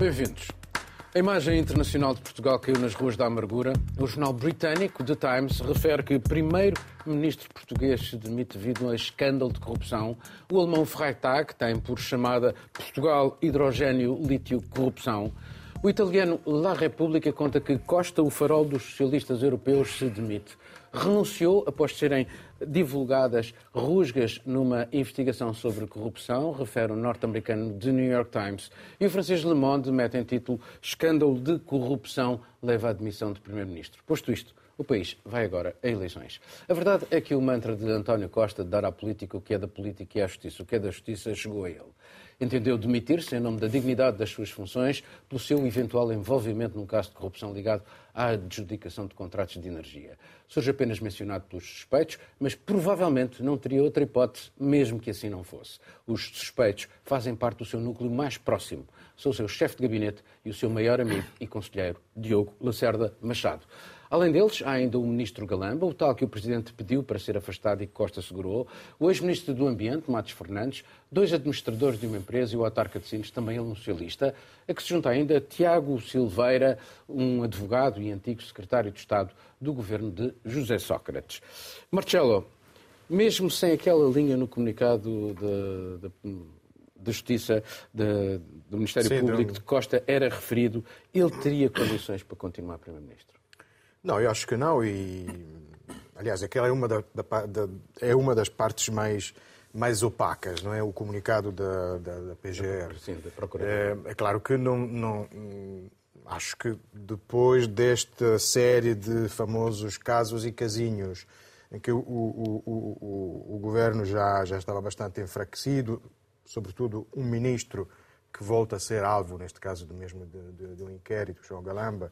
Bem-vindos. A imagem internacional de Portugal caiu nas ruas da amargura. O jornal britânico The Times refere que o primeiro-ministro português se demite devido a escândalo de corrupção. O alemão Freitag tem por chamada Portugal Hidrogênio Lítio Corrupção. O italiano La Repubblica conta que Costa, o farol dos socialistas europeus, se demite. Renunciou após serem divulgadas rusgas numa investigação sobre corrupção, refere o norte-americano The New York Times. E o francês Le Monde mete em título Escândalo de corrupção leva à admissão de primeiro-ministro. Posto isto, o país vai agora a eleições. A verdade é que o mantra de António Costa de dar à política o que é da política e à justiça o que é da justiça chegou a ele entendeu demitir-se em nome da dignidade das suas funções pelo seu eventual envolvimento num caso de corrupção ligado à adjudicação de contratos de energia. Surge apenas mencionado pelos suspeitos, mas provavelmente não teria outra hipótese, mesmo que assim não fosse. Os suspeitos fazem parte do seu núcleo mais próximo. Sou o seu chefe de gabinete e o seu maior amigo e conselheiro, Diogo Lacerda Machado. Além deles, há ainda o ministro Galamba, o tal que o Presidente pediu para ser afastado e que Costa segurou, o ex-ministro do Ambiente, Matos Fernandes, dois administradores de uma empresa e o autarca de Sines, também ele um socialista, a que se junta ainda Tiago Silveira, um advogado e antigo secretário de Estado do governo de José Sócrates. Marcelo, mesmo sem aquela linha no comunicado da Justiça de, do Ministério Sim, Público de Costa era referido, ele teria condições para continuar Primeiro-Ministro? Não, eu acho que não. E, aliás, aquela é uma, da, da, é uma das partes mais, mais opacas, não é? O comunicado da, da, da PGR. Sim, da Procuradoria. É, é claro que não, não. Acho que depois desta série de famosos casos e casinhos em que o, o, o, o, governo já, já estava bastante enfraquecido, sobretudo um ministro que volta a ser alvo, neste caso do mesmo de, de, de um inquérito, João Galamba,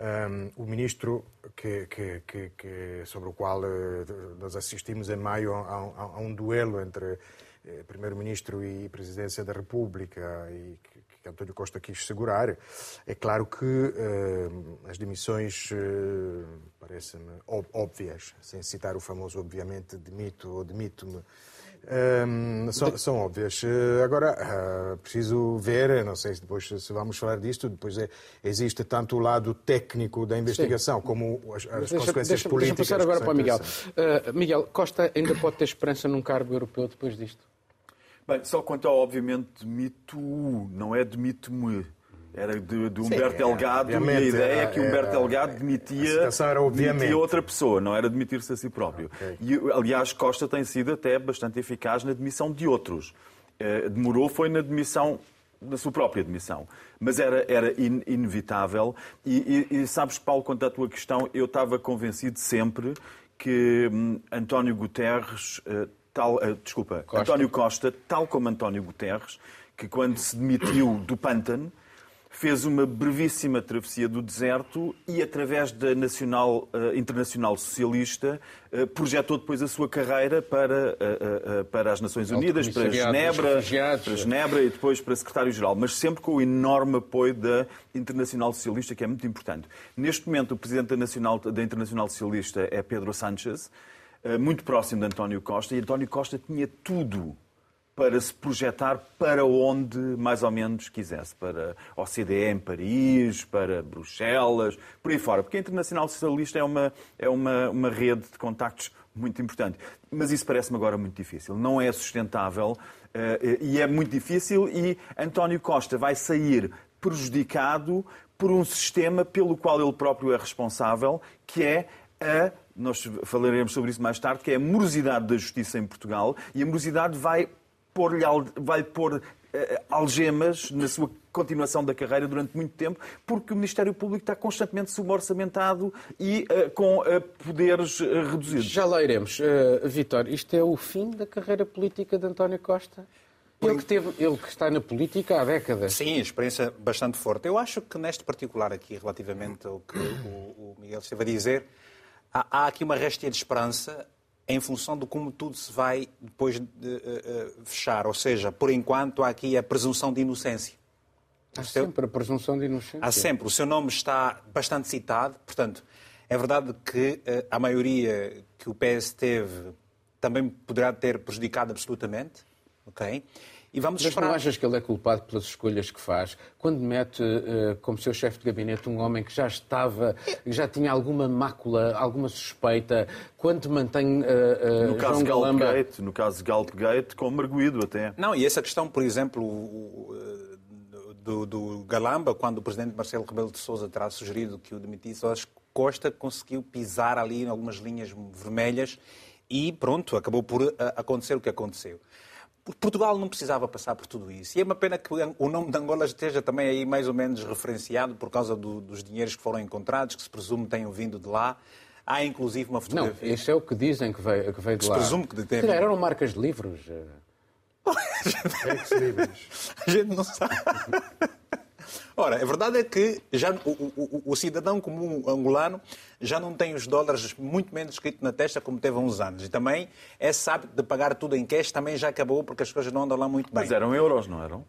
um, o ministro que, que, que, que, sobre o qual uh, nós assistimos em maio a, a, a um duelo entre uh, primeiro-ministro e presidência da República e que, António Costa quis segurar. É claro que uh, as demissões parecem-me óbvias, sem citar o famoso, obviamente, demito ou demito-me um, são, são, óbvias. Eh, agora, uh, preciso ver, não sei se depois se vamos falar disto, depois é, existe tanto o lado técnico da investigação Sim. como as, as deixa, consequências deixa, políticas. Deixa passar agora para o Miguel. Uh, Miguel, Costa ainda pode ter esperança num cargo europeu depois disto? Bem, só quanto ao, obviamente, demito não é demito-me. Era de, de Humberto Sim, Delgado e a ideia é que Humberto Delgado demitia, demitia outra pessoa, não era demitir-se a si próprio. Okay. E, aliás, Costa tem sido até bastante eficaz na demissão de outros. Eh, demorou foi na demissão da sua própria demissão. Mas era, era in, inevitável. E, e, e, sabes, Paulo, quanto à tua questão, eu estava convencido sempre que hum, António Guterres, uh, tal, uh, desculpa, Costa. António Costa, tal como António Guterres, que quando se demitiu do Pantano, fez uma brevíssima travessia do deserto e, através da Nacional, uh, Internacional Socialista, uh, projetou depois a sua carreira para, uh, para as Nações Unidas, para Genebra, para Genebra e depois para secretário-geral, mas sempre com o enorme apoio da Internacional Socialista, que é muito importante. Neste momento, o presidente da, Nacional, da Internacional Socialista é Pedro Sánchez, muito próximo de António Costa, e António Costa tinha tudo para se projetar para onde mais ou menos quisesse, para a OCDE em Paris, para Bruxelas, por aí fora, porque a Internacional Socialista é uma, é uma, uma rede de contactos muito importante. Mas isso parece-me agora muito difícil. Não é sustentável uh, e é muito difícil e António Costa vai sair prejudicado por um sistema pelo qual ele próprio é responsável, que é a nós falaremos sobre isso mais tarde, que é a morosidade da justiça em Portugal, e a morosidade vai pôr vai pôr uh, algemas na sua continuação da carreira durante muito tempo, porque o Ministério Público está constantemente suborçamentado e uh, com uh, poderes reduzidos. Já lá iremos. Vitor, isto é o fim da carreira política de António Costa? Ele que, teve, ele que está na política há décadas. Sim, experiência bastante forte. Eu acho que neste particular aqui, relativamente ao que o, o Miguel esteve a dizer, há, há aqui uma réstia de esperança em função de como tudo se vai depois de, uh, uh, fechar. Ou seja, por enquanto há aqui a presunção de inocência. Há seu... sempre a presunção de inocência. Há sempre. O seu nome está bastante citado. Portanto, é verdade que uh, a maioria que o PS teve também poderá ter prejudicado absolutamente. ok? E vamos Mas esperar. não achas que ele é culpado pelas escolhas que faz? Quando mete uh, como seu chefe de gabinete um homem que já estava, que já tinha alguma mácula, alguma suspeita, quando mantém uh, uh, no caso João Galamba... Galpgate, no caso Galpgate, como arguído até. Não, e essa questão, por exemplo, do, do, Galamba, quando o presidente Marcelo Rebelo de Sousa terá sugerido que o demitisse, acho que Costa conseguiu pisar ali em algumas linhas vermelhas e pronto, acabou por acontecer o que aconteceu. Portugal não precisava passar por tudo isso. E é uma pena que o nome de Angola esteja também aí mais ou menos referenciado por causa do, dos dinheiros que foram encontrados, que se presume tenham vindo de lá. Há inclusive uma fotografia. Não, isso é o que dizem que veio, que veio de se lá. Se presume que tem... eram marcas de livros. Ex-livros. A gente não sabe. Ora, a verdade é que já o, o, o, cidadão comum angolano já não tem os dólares muito menos escrito na testa como teve há uns anos. E também esse hábito de pagar tudo em cash também já acabou porque as coisas não andam lá muito bem. Mas eram euros, não eram?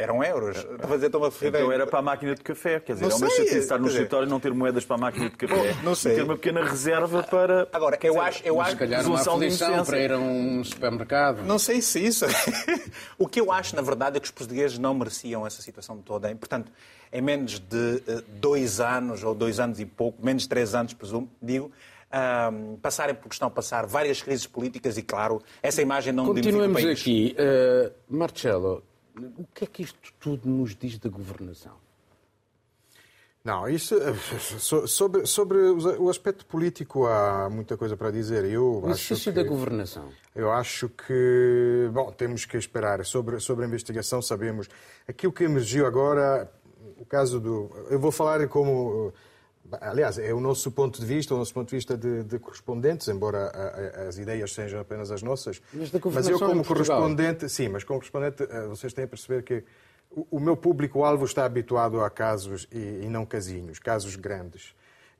Eram euros. Estou a fazer uma Então era para a máquina de café. Quer dizer, não é uma chatice estar no escritório e não ter moedas para a máquina de café. Não sei. E ter uma pequena reserva para. Agora, eu acho. Eu acho se calhar uma aflição para ir a um supermercado. Não sei se isso. o que eu acho, na verdade, é que os portugueses não mereciam essa situação toda. Portanto, em menos de dois anos, ou dois anos e pouco, menos de três anos, presumo, digo, um, passarem por que estão a passar várias crises políticas e, claro, essa imagem não Continuemos aqui. Uh, Marcelo, o que é que isto tudo nos diz da governação? Não, isso sobre, sobre o aspecto político há muita coisa para dizer. Eu o exercício da governação. Eu acho que, bom, temos que esperar. Sobre, sobre a investigação, sabemos. Aquilo que emergiu agora, o caso do. Eu vou falar como. Aliás, é o nosso ponto de vista, o nosso ponto de vista de, de correspondentes, embora a, a, as ideias sejam apenas as nossas. Mas, eu, como correspondente, sim, mas como correspondente, eh, vocês têm a perceber que o, o meu público-alvo está habituado a casos e, e, não casinhos, casos grandes.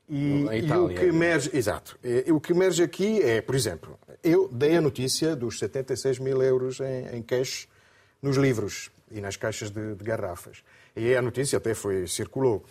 E, e, o que emerge, exato, e, o que emerge aqui é, por exemplo, eu dei a notícia dos 76 mil euros em, em cash nos livros e nas caixas de, de garrafas. E a notícia até foi circulou.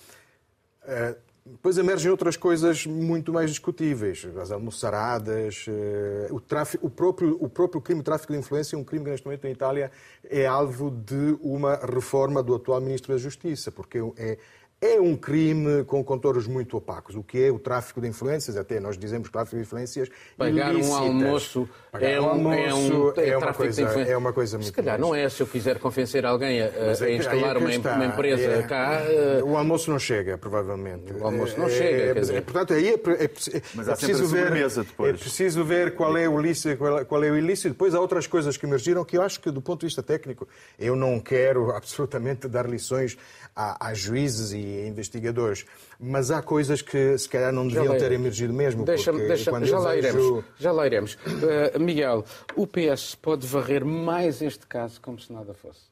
Uh, depois emergem outras coisas muito mais discutíveis. As almoçaradas, uh, o, tráfico, o, próprio, o próprio crime de tráfico de influência, um crime que neste momento em Itália é alvo de uma reforma do atual Ministro da Justiça, porque é, é um crime com contornos muito opacos. O que é o tráfico de influências? Até nós dizemos tráfico de influências Pagar ilícitas. um almoço Pagar é um, um almoço é, um, é, uma coisa, é uma coisa muito Se calhar mais. não é se eu quiser convencer alguém a, a é, instalar uma, uma, empresa é, cá... O almoço não chega, provavelmente. O almoço não é, chega, é, quer dizer. Portanto, aí é, é, Mas é há preciso ver, depois. É preciso ver qual é o ilícito, qual, qual é o ilícito. Depois há outras coisas que emergiram que eu acho que, do ponto de vista técnico, eu não quero absolutamente dar lições a, a juízes e investigadores, mas há coisas que se calhar não deviam ter emergido mesmo. Deixa, porque deixa, quando já, eu lá vejo... iremos, já lá iremos. Uh, Miguel, o PS pode varrer mais este caso como se nada fosse?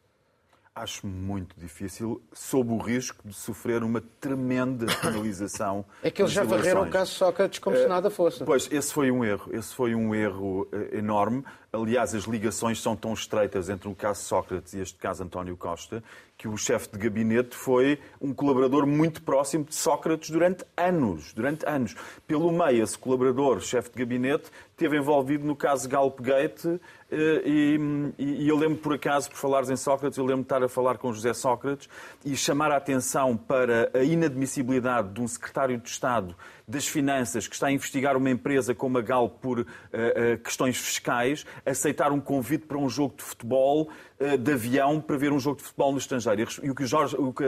Acho muito difícil, sob o risco de sofrer uma tremenda penalização. É que eles já varreram o caso Sócrates como se nada fosse. Pois, esse foi um erro. Esse foi um erro enorme. Aliás, as ligações são tão estreitas entre o caso Sócrates e este caso António Costa que o chefe de gabinete foi um colaborador muito próximo de Sócrates durante anos. Durante anos. Pelo meio, esse colaborador, chefe de gabinete, esteve envolvido no caso Galpgate e, e, eu lembro, por acaso, por falares em Sócrates, eu lembro de estar a falar com José Sócrates e chamar a atenção para a inadmissibilidade de um secretário de Estado das Finanças que está a investigar uma empresa como a Galp por uh, uh, questões fiscais, aceitar um convite para um jogo de futebol uh, de avião para ver um jogo de futebol no estrangeiro. E o que, Jorge, o que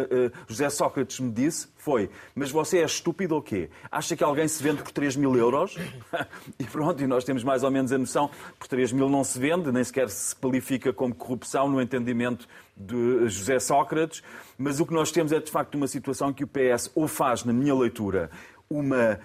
José Sócrates me disse foi: Mas você é estúpido ou quê? Acha que alguém se vende por 3 mil euros? e pronto, e nós temos mais ou menos a noção: por 3 mil não se vende, nem sequer se qualifica como corrupção no entendimento de José Sócrates. Mas o que nós temos é de facto uma situação que o PS ou faz, na minha leitura, uma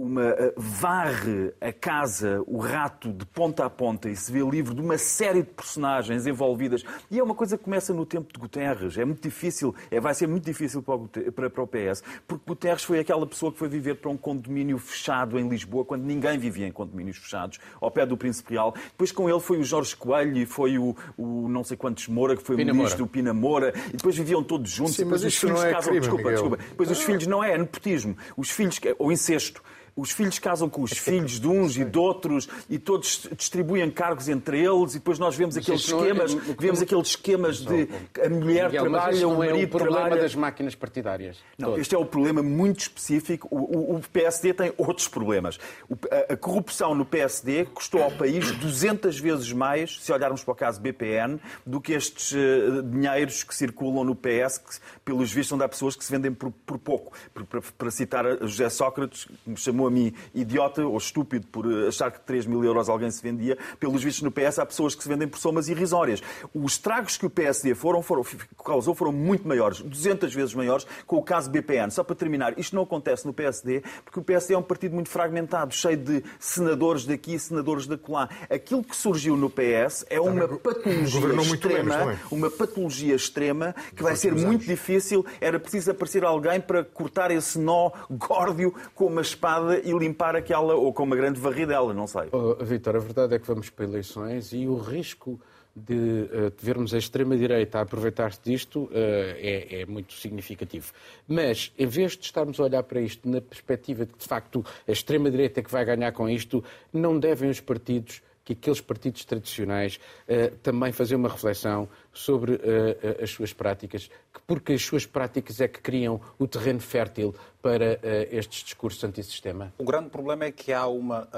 uma varre a casa, o rato, de ponta a ponta e se vê livre de uma série de personagens envolvidas. E é uma coisa que começa no tempo de Guterres. É muito difícil, é, vai ser muito difícil para o, para, para o PS, porque Guterres foi aquela pessoa que foi viver para um condomínio fechado em Lisboa, quando ninguém vivia em condomínios fechados, ao pé do Príncipe Real. Depois com ele foi o Jorge Coelho e foi o, o não sei quantos Moura, que foi Pina o ministro, Moura. o Pina Moura, e depois viviam todos juntos. Sim, depois mas os filhos não é crime, desculpa, Miguel. desculpa. Depois os filhos não é, é nepotismo. Os filhos, ou incesto. Os filhos casam com os filhos de uns e de outros e todos distribuem cargos entre eles e depois nós vemos aqueles é- esquemas, é, vemos aqueles esquemas de a mulher Miguel, trabalha, o marido é o problema trabalha... das máquinas partidárias. Não, este é o problema muito específico. O, o, o PSD tem outros problemas. O, a, a, corrupção no PSD custou ao país 200 vezes mais, se olharmos para o caso BPN, do que estes uh, dinheiros que circulam no PS, que, pelos vistos, são de pessoas que se vendem por, por pouco. Para, para citar José Sócrates, que me chamou a mim idiota ou estúpido por achar que 3 mil euros alguém se vendia, pelos vistos no PS há pessoas que se vendem por somas irrisórias. Os estragos que o PSD foram, foram, causou foram muito maiores, 200 vezes maiores, com o caso BPN. Só para terminar, isto não acontece no PSD, porque o PSD é um partido muito fragmentado, cheio de senadores daqui, senadores da colá. Aquilo que surgiu no PS é uma patologia extrema, uma patologia extrema que vai ser muito difícil. Era preciso aparecer alguém para cortar esse nó górdio com uma espada e limpar aquela, ou com uma grande varridela, não sei. Oh, Vitor, a verdade é que vamos para eleições e o risco de, uh, vermos a extrema-direita aproveitar-se disto uh, é, é, muito significativo. Mas, em vez de estarmos a olhar para isto na perspectiva de que, de facto, a extrema-direita é que vai ganhar com isto, não devem os partidos que aqueles partidos tradicionais uh, também fazer uma reflexão sobre uh, as suas práticas, porque as suas práticas é que criam o terreno fértil para uh, estes discursos antissistema? O grande problema é que há, uma,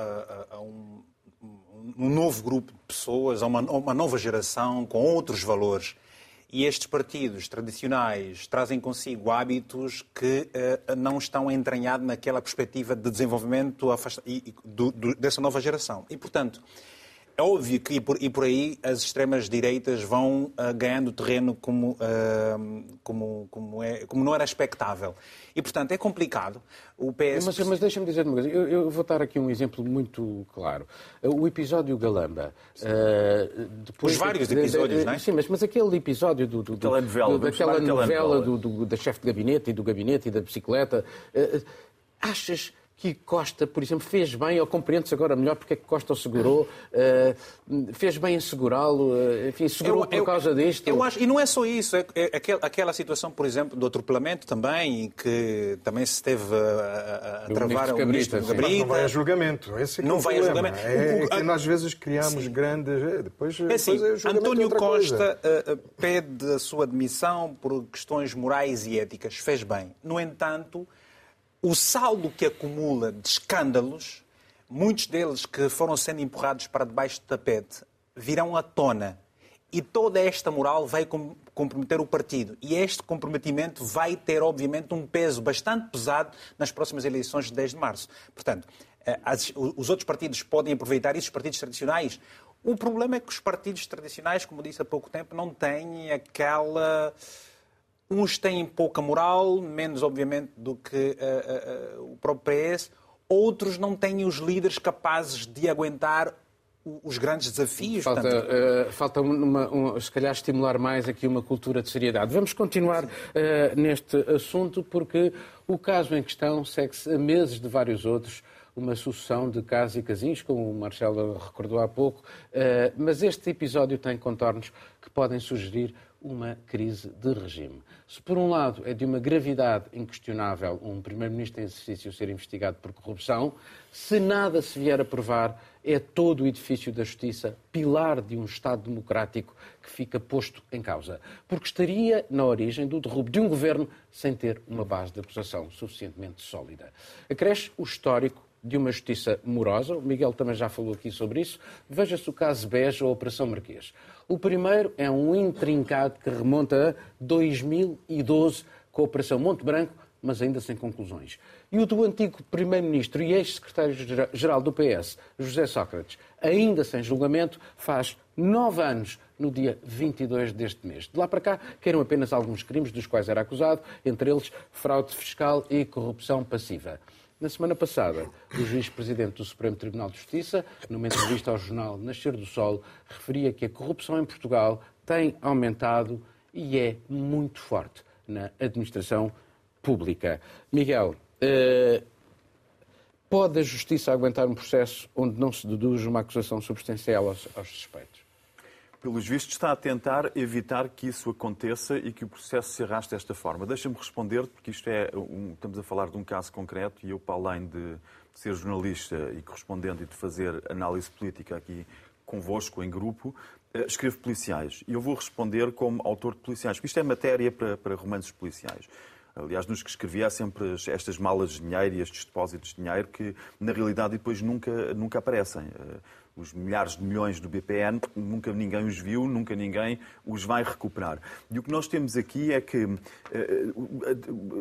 um, um, novo grupo de pessoas, há uma, uma nova geração com outros valores. E estes partidos tradicionais trazem consigo hábitos que uh, não estão entranhados naquela perspectiva de desenvolvimento e, e, do, do, dessa nova geração. E, portanto, é óbvio que e por, e por aí as extremas-direitas vão uh, ganhando terreno como, uh, como, como, é, como não era expectável. E, portanto, é complicado. O PS... Mas, mas deixa-me dizer uma coisa. Eu, eu, vou dar aqui um exemplo muito claro. O episódio Galamba. Uh, depois Os vários de, episódios, de, não é? Sim, mas, mas aquele episódio do, do, do, do daquela novela do, do, da chefe de gabinete e do gabinete e da bicicleta. achas que Costa, por exemplo, fez bem, ou compreendes agora melhor porque é que Costa o segurou, uh, fez bem em segurá-lo, uh, enfim, segurou eu, por eu, causa disto. Eu acho, e não é só isso, é, é aquela, aquela, situação, por exemplo, do atropelamento também, que também se teve a, a, a travar o ministro Cabrita. Não vai a julgamento, esse é, é não vai a julgamento. É, é que nós às vezes criamos sim. grandes... Eh, depois, é assim, depois António Costa uh, pede a sua admissão por questões morais e éticas, fez bem. No entanto o saldo que acumula de escândalos, muitos deles que foram sendo empurrados para debaixo do tapete, virão à tona. E toda esta moral vai comprometer o partido. E este comprometimento vai ter, obviamente, um peso bastante pesado nas próximas eleições de 10 de março. Portanto, eh, os outros partidos podem aproveitar isso, os partidos tradicionais. O problema é que os partidos tradicionais, como disse há pouco tempo, não têm aquela Uns têm pouca moral, menos, obviamente, do que uh, uh, o próprio PS. Outros não têm os líderes capazes de aguentar os grandes desafios. Falta, uh, falta uma, uma, se calhar, estimular mais aqui uma cultura de seriedade. Vamos continuar uh, neste assunto, porque o caso em questão segue-se a meses de vários outros, uma sucessão de casos e casinhos, como o Marcelo recordou há pouco, uh, mas este episódio tem contornos que podem sugerir uma crise de regime. Se, por um lado, é de uma gravidade inquestionável um Primeiro-Ministro em exercício ser investigado por corrupção, se nada se vier a provar, é todo o edifício da justiça, pilar de um Estado democrático, que fica posto em causa. Porque estaria na origem do derrubo de um governo sem ter uma base de acusação suficientemente sólida. Acresce o histórico de uma justiça morosa, o Miguel também já falou aqui sobre isso. Veja-se o caso Beja ou a Operação Marquês. O primeiro é um intrincado que remonta a 2012 com a Operação Monte Branco, mas ainda sem conclusões. E o do antigo Primeiro-Ministro e ex-Secretário-Geral do PS, José Sócrates, ainda sem julgamento, faz nove anos no dia 22 deste mês. De lá para cá, queiram apenas alguns crimes dos quais era acusado, entre eles fraude fiscal e corrupção passiva. Na semana passada, o juiz-presidente do Supremo Tribunal de Justiça, numa entrevista ao jornal Nascer do Sol, referia que a corrupção em Portugal tem aumentado e é muito forte na administração pública. Miguel, eh, pode a Justiça aguentar um processo onde não se deduz uma acusação substancial aos, aos suspeitos? Pelos vistos, está a tentar evitar que isso aconteça e que o processo se arraste desta forma. Deixa-me responder, porque isto é um, estamos a falar de um caso concreto e eu, para além de ser jornalista e correspondente e de fazer análise política aqui convosco, em grupo, eh, escrevo policiais. E eu vou responder como autor de policiais, porque isto é matéria para, para romances policiais. Aliás, nos que escrevia há sempre estas malas de dinheiro e estes depósitos de dinheiro que, na realidade, depois nunca, nunca aparecem. Os milhares de milhões do BPN, nunca ninguém os viu, nunca ninguém os vai recuperar. E o que nós temos aqui é que uh,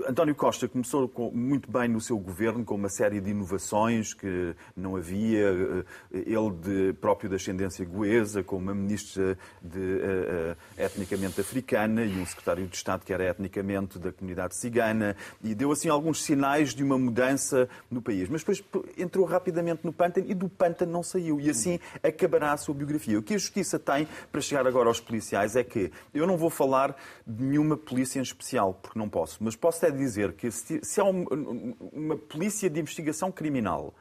António Costa começou com, muito bem no seu governo com uma série de inovações que não havia, uh, ele de, próprio de ascendência goesa, com uma ministra de, uh, etnicamente africana e um secretário de Estado que era etnicamente da comunidade cigana, e deu assim alguns sinais de uma mudança no país. Mas depois entrou rapidamente no pântano e do pântano não saiu. E assim assim acabará a sua biografia. O que a Justiça tem para chegar agora aos policiais é que eu não vou falar de nenhuma polícia em especial, porque não posso, mas posso até dizer que se há uma polícia de investigação criminal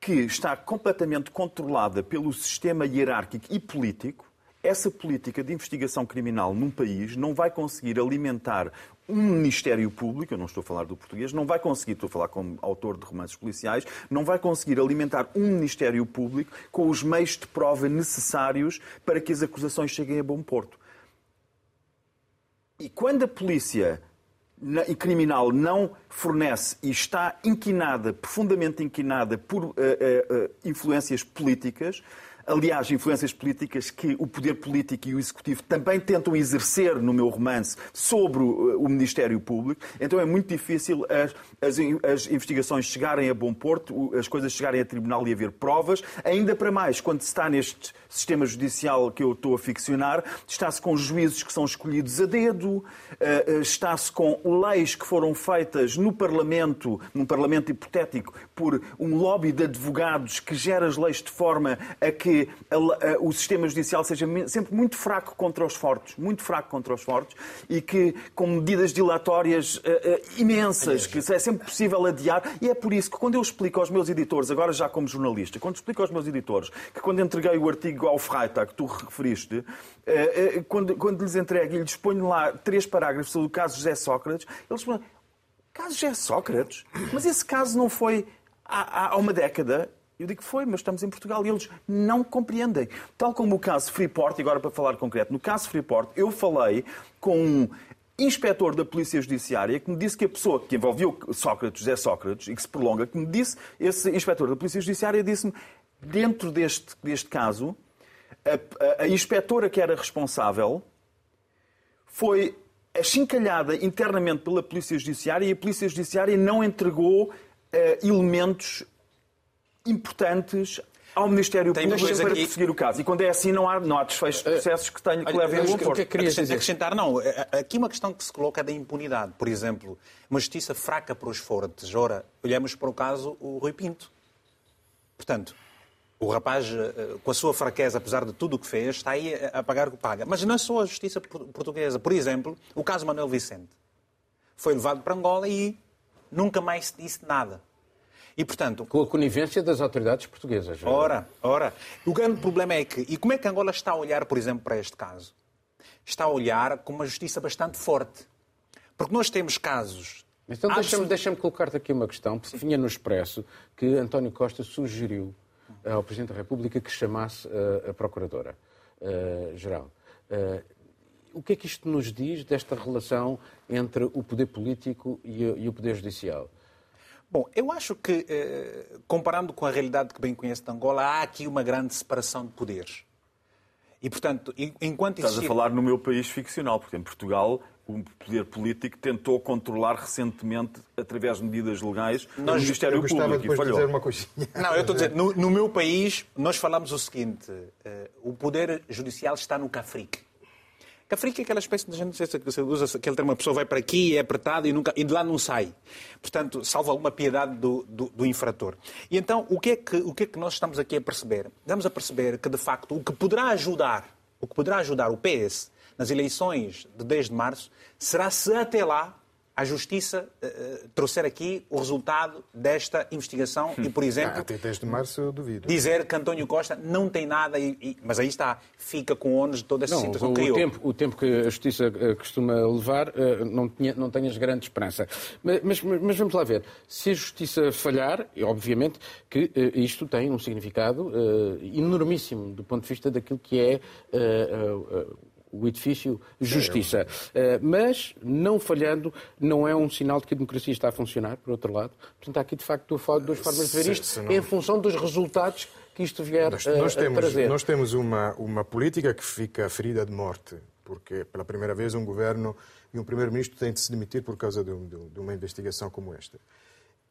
que está completamente controlada pelo sistema hierárquico e político, essa política de investigação criminal num país não vai conseguir alimentar um Ministério Público, eu não estou a falar do português, não vai conseguir, estou a falar como autor de romances policiais, não vai conseguir alimentar um Ministério Público com os meios de prova necessários para que as acusações cheguem a bom porto. E quando a polícia criminal não fornece e está inquinada, profundamente inquinada por uh, uh, uh, influências políticas, aliás, influências políticas que o poder político e o executivo também tentam exercer no meu romance sobre o Ministério Público. Então é muito difícil as, as, as investigações chegarem a bom porto, as coisas chegarem a tribunal e haver provas. Ainda para mais, quando se está neste sistema judicial que eu estou a ficcionar, está-se com juízes que são escolhidos a dedo, eh, eh, está-se com leis que foram feitas no Parlamento, num Parlamento hipotético, por um lobby de advogados que gera as leis de forma a que o sistema judicial seja sempre muito fraco contra os fortes, muito fraco contra os fortes, e que com medidas dilatórias uh, uh, imensas, que é sempre possível adiar, e é por isso que quando eu explico aos meus editores, agora já como jornalista, quando explico aos meus editores que quando entreguei o artigo ao Freitag, que tu referiste, uh, quando, quando lhes entrego e lhes ponho lá três parágrafos sobre o caso José Sócrates, eles falam, caso José Sócrates? Mas esse caso não foi há, há uma década eu digo que foi, mas estamos em Portugal e eles não compreendem. Tal como o caso Freeport, e agora para falar concreto, no caso Freeport, eu falei com um inspetor da Polícia Judiciária que me disse que a pessoa que envolveu Sócrates, José Sócrates, e que se prolonga, que me disse, esse inspetor da Polícia Judiciária disse-me, dentro deste, deste caso, a, a, a inspetora que era responsável foi achincalhada internamente pela Polícia Judiciária e a Polícia Judiciária não entregou uh, elementos importantes ao Ministério Tem Público para aqui... perseguir o caso. E quando é assim, não há, não há desfechos de processos que, tenham, que levem a bom porto. Que é Acrescentar, não. É, é, aqui uma questão que se coloca é da impunidade. Por exemplo, uma justiça fraca para os fortes. Ora, olhamos para o caso o Rui Pinto. Portanto, o rapaz, eh, com a sua fraqueza, apesar de tudo o que fez, está aí a pagar o que paga. Mas não é só a justiça portuguesa. Por exemplo, o caso Manuel Vicente. Foi levado para Angola e nunca mais se disse nada. E, portanto... Com a conivência das autoridades portuguesas. Ora, ora. O grande problema é que... E como é que Angola está a olhar, por exemplo, para este caso? Está a olhar com uma justiça bastante forte. Porque nós temos casos... Então deixa-me deixa colocar-te aqui uma questão, porque vinha no Expresso que António Costa sugeriu ao Presidente da República que chamasse a, a Procuradora-Geral. Uh, uh, o que é que isto nos diz desta relação entre o poder político e, e o poder judicial? Bom, eu acho que, eh, comparando com a realidade que bem conheço de Angola, há aqui uma grande separação de poderes. E, portanto, enquanto Estás a falar no meu país ficcional, porque em Portugal o poder político tentou controlar recentemente, através de medidas legais, nós, o Ministério eu Público e falhou. Dizer uma coisinha. Não, eu estou a dizer, no, no meu país, nós falamos o seguinte, uh, o poder judicial está no Cafrique. Cafrica é aquela espécie de gente, sei se usa aquele termo, uma pessoa vai para aqui, é apertada e, nunca, e de lá não sai. Portanto, salva alguma piedade do, do, do, infrator. E então, o que, é que, o que é que nós estamos aqui a perceber? Estamos a perceber que, de facto, o que poderá ajudar, o que poderá ajudar o PS nas eleições de 10 de março será se até lá a Justiça uh, trouxer aqui o resultado desta investigação e, por exemplo, ah, até 10 de março eu duvido. dizer que António Costa não tem nada, e, e, mas aí está, fica com ônus de toda essa não, situação que criou. O tempo, o tempo que a Justiça costuma levar não, tinha, não tenhas grande esperança. Mas, mas, mas, vamos lá ver. Se a Justiça falhar, obviamente que isto tem um significado enormíssimo do ponto de vista daquilo que é o edifício justiça. É, Mas, não falhando, não é um sinal de que a democracia está a funcionar, por outro lado. Portanto, há aqui, de facto, duas formas de ver isto, não... em função dos resultados que isto vier nós, nós a, temos, trazer. Nós temos uma, uma política que fica ferida de morte, porque, pela primeira vez, um governo e um primeiro-ministro têm de se demitir por causa de, de, de uma investigação como esta.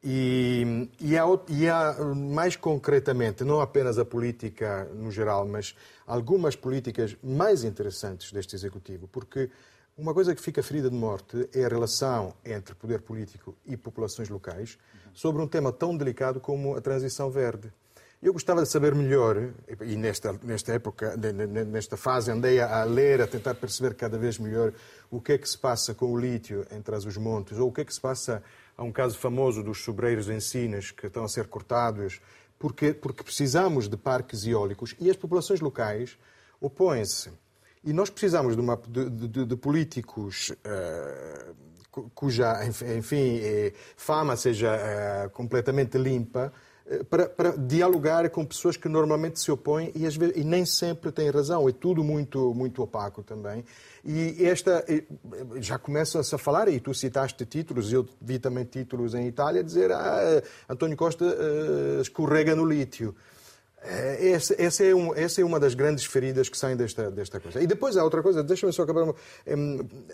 E, e, há, e, há, mais concretamente, não apenas a política no geral, mas algumas políticas mais interessantes deste Executivo, porque uma coisa que fica ferida de morte é a relação entre poder político e populações locais sobre um tema tão delicado como a transição verde. Eu gostava de saber melhor, e nesta, nesta época, nesta fase, andei a ler, a tentar perceber cada vez melhor o que é que se passa com o lítio em Trás-os-Montes, ou o que é que se passa Há um caso famoso dos sobreiros em Sinas que estão a ser cortados porque, porque precisamos de parques eólicos e as populações locais opõem-se. E nós precisamos de, uma, de, de, de políticos uh, cuja, enfim, eh, fama seja uh, completamente limpa, para, para, dialogar com pessoas que normalmente se opõem e, vezes, e, nem sempre têm razão. É tudo muito, muito opaco também. E esta já começa-se a falar, e tu citaste títulos, eu vi também títulos em Itália, dizer ah, António Costa uh, escorrega no lítio. Essa, essa, é um, essa, é uma das grandes feridas que saem desta, desta coisa. E depois há outra coisa, deixa-me só acabar.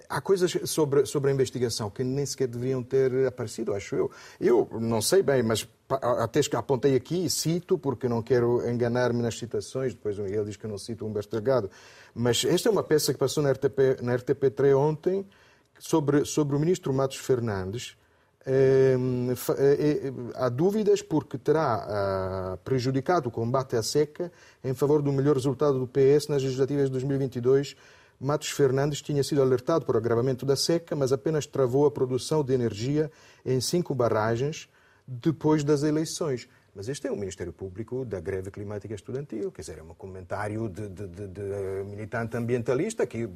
Há coisas sobre, sobre a investigação que nem sequer deveriam ter aparecido, acho eu. Eu não sei bem, mas até que apontei aqui, cito, porque não quero enganar-me nas citações, depois ele diz que eu não cito Humberto Delgado. Mas esta é uma peça que passou na, RTP, na RTP3 ontem sobre, sobre o ministro Matos Fernandes há dúvidas porque terá ah, prejudicado o combate à seca em favor do melhor resultado do PS nas legislativas de 2022. Matos Fernandes tinha sido alertado por agravamento da seca, mas apenas travou a produção de energia em cinco barragens depois das eleições. Mas este é o Ministério Público da greve climática estudantil, quer dizer, é um comentário de, de, de, de militante ambientalista que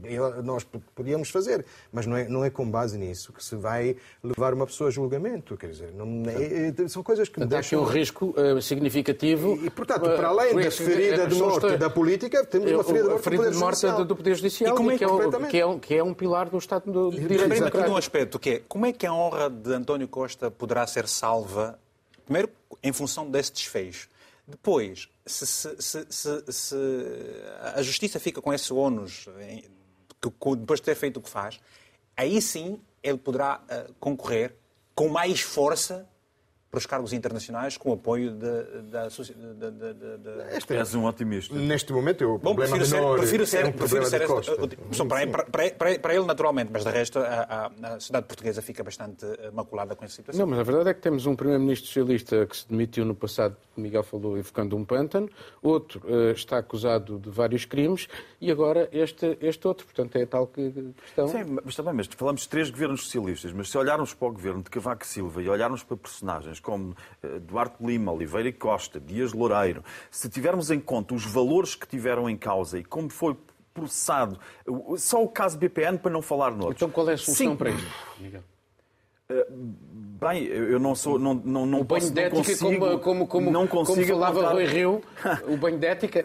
nós podíamos fazer, mas não é, não é com base nisso que se vai levar uma pessoa a julgamento, quer dizer, não, é, é são coisas que me deixam... Há aqui um risco uh, significativo... E, e, portanto, para além da ferida de morte da política, temos uma ferida de morte, ferida de morte do, do Poder Judicial, e como é que, é, que, é um, que é um pilar do Estado do Direito Democrático. um aspecto que é, como é que a honra de António Costa poderá ser salva? Primeiro, em função desse desfecho. Depois, se, se, se, se a justiça fica com esse ônus, depois de ter feito o que faz, aí sim ele poderá uh, concorrer com mais força para os cargos internacionais com o apoio da sociedade. Este És um otimista. Neste momento, o Bom, prefiro menor ser, prefiro ser, é um prefiro ser para, para, para, para, ele, naturalmente, mas de resto, a, a, a, sociedade portuguesa fica bastante eh, maculada com essa situação. Não, mas a verdade é que temos um primeiro-ministro socialista que se demitiu no passado, Miguel falou, evocando um pântano, outro uh, está acusado de vários crimes e agora este, este outro. Portanto, é a tal questão. Sim, mas também, mas falamos de três governos socialistas, mas se olharmos para o governo de Cavaco Silva e olharmos para personagens como eh, Duarte Lima, Oliveira e Costa, Dias Loureiro, se tivermos em conta os valores que tiveram em causa e como foi processado, só o caso BPN para não falar noutros. Então qual é a solução Sim. para isto, Miguel? Eh, bem, eu não sou, não, não, não o banho posso, de ética, consigo, como, como, como, não consigo como falava apontar... Rui Rio, o banho de ética...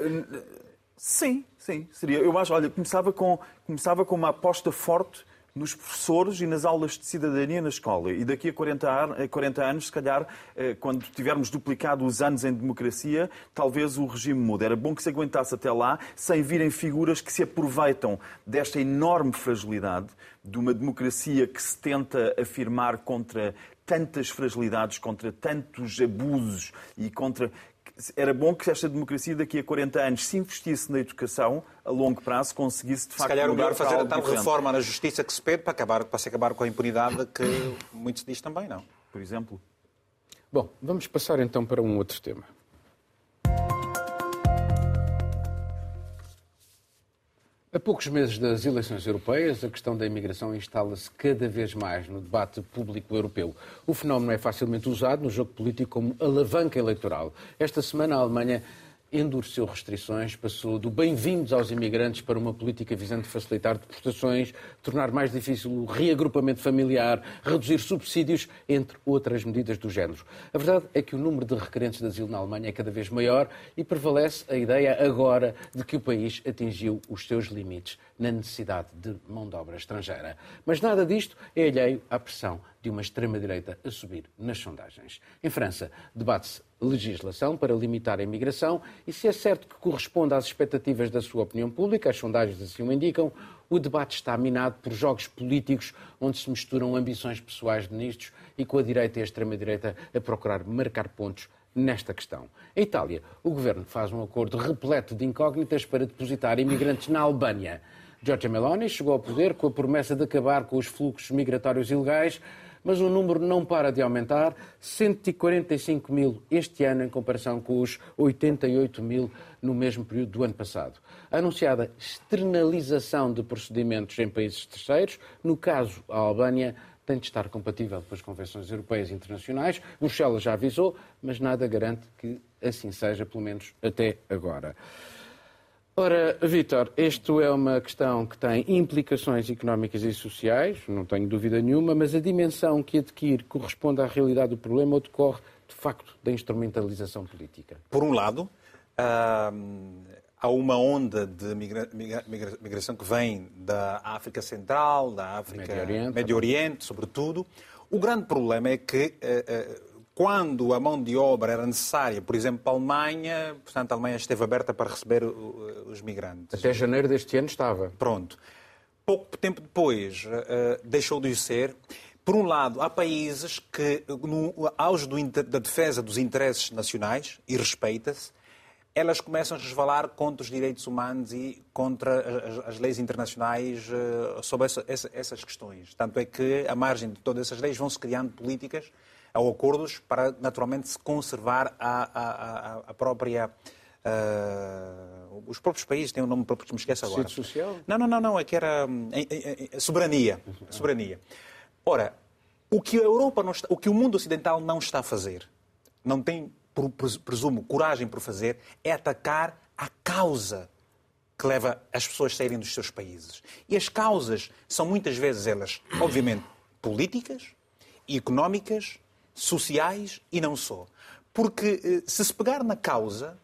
Sim, sim, seria. Eu acho, olha, começava com, começava com uma aposta forte nos professores e nas aulas de cidadania na escola. E daqui a 40, 40 anos, se calhar, eh, quando tivermos duplicado os anos em democracia, talvez o regime mude. Era bom que se aguentasse até lá, sem virem figuras que se aproveitam desta enorme fragilidade de uma democracia que se tenta afirmar contra tantas fragilidades, contra tantos abusos e contra era bom que esta democracia daqui a 40 anos se investisse na educação a longo prazo, conseguisse de facto. Se calhar o melhor fazer a tal reforma na justiça que se pede para, acabar, para se acabar com a impunidade que muito se diz também, não? Por exemplo. Bom, vamos passar então para um outro tema. A poucos meses das eleições europeias, a questão da imigração instala-se cada vez mais no debate público europeu. O fenómeno é facilmente usado no jogo político como alavanca eleitoral. Esta semana, a Alemanha endureceu restrições, passou do bem-vindos aos imigrantes para uma política visando facilitar deportações, tornar mais difícil o reagrupamento familiar, reduzir subsídios, entre outras medidas do género. A verdade é que o número de requerentes de asilo na Alemanha é cada vez maior e prevalece a ideia agora de que o país atingiu os seus limites na necessidade de mão de obra estrangeira. Mas nada disto é alheio à pressão de uma extrema-direita a subir nas sondagens. Em França, debate-se legislação para limitar a imigração e se é certo que corresponde às expectativas da sua opinião pública, as sondagens assim o indicam, o debate está minado por jogos políticos onde se misturam ambições pessoais de ministros e com a direita e a extrema-direita a procurar marcar pontos nesta questão. Em Itália, o governo faz um acordo repleto de incógnitas para depositar imigrantes na Albânia. Giorgia Meloni chegou ao poder com a promessa de acabar com os fluxos migratórios ilegais, mas o número não para de aumentar, 145 mil este ano em comparação com os 88 mil no mesmo período do ano passado. Anunciada externalização de procedimentos em países terceiros, no caso a Albânia, tem de estar compatível com as convenções europeias e internacionais. Bruxelas já avisou, mas nada garante que assim seja, pelo menos até agora. Ora, Vítor, isto é uma questão que tem implicações económicas e sociais, não tenho dúvida nenhuma, mas a dimensão que adquire corresponde à realidade do problema ou decorre, de facto, da instrumentalização política? Por um lado, há uma onda de migração que vem da África Central, da África Médio Oriente, Médio Oriente sobretudo. O grande problema é que eh, eh, quando a mão de obra era necessária, por exemplo, para a Alemanha, portanto, a Alemanha esteve aberta para receber os migrantes. Até janeiro deste ano estava. Pronto. Pouco tempo depois, uh, deixou de ser. Por um lado, há países que, no auge do, da defesa dos interesses nacionais, e respeita-se, elas começam a resvalar contra os direitos humanos e contra as, as leis internacionais uh, sobre essa, essa, essas questões. Tanto é que, à margem de todas essas leis, vão-se criando políticas ou acordos para, naturalmente, se conservar a, a, a própria. Uh, os próprios países têm um nome próprio que me esquece agora. social? Não, não, não, não, é que era hum, é, é, é, soberania. soberania. Ora, o que a Europa não está, o que o mundo ocidental não está a fazer, não tem, presumo, coragem por fazer, é atacar a causa que leva as pessoas a saírem dos seus países. E as causas são muitas vezes elas, obviamente, políticas, económicas, sociais e não só. Porque eh, se se pegar na causa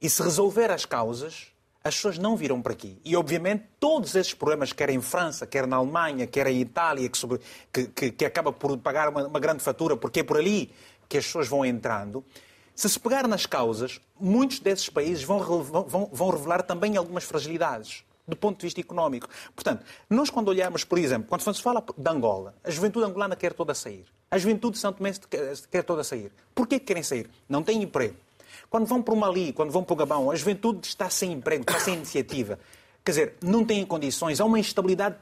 e se resolver as causas, as pessoas não virão para aqui. E, obviamente, todos esses problemas, quer em França, quer na Alemanha, quer em Itália, que, sobre, que, que, que acaba por pagar uma, uma, grande fatura, porque é por ali que as pessoas vão entrando. Se se pegar nas causas, muitos desses países vão, vão, vão revelar também algumas fragilidades do ponto de vista económico. Portanto, nós quando olhamos, por exemplo, quando se fala de Angola, a juventude angolana quer toda sair. A juventude de São Tomé quer toda sair. Porquê que querem sair? Não têm emprego. Quando vão para o Mali, quando vão para o Gabão, a juventude está sem emprego, está sem iniciativa. Quer dizer, não têm condições, há uma instabilidade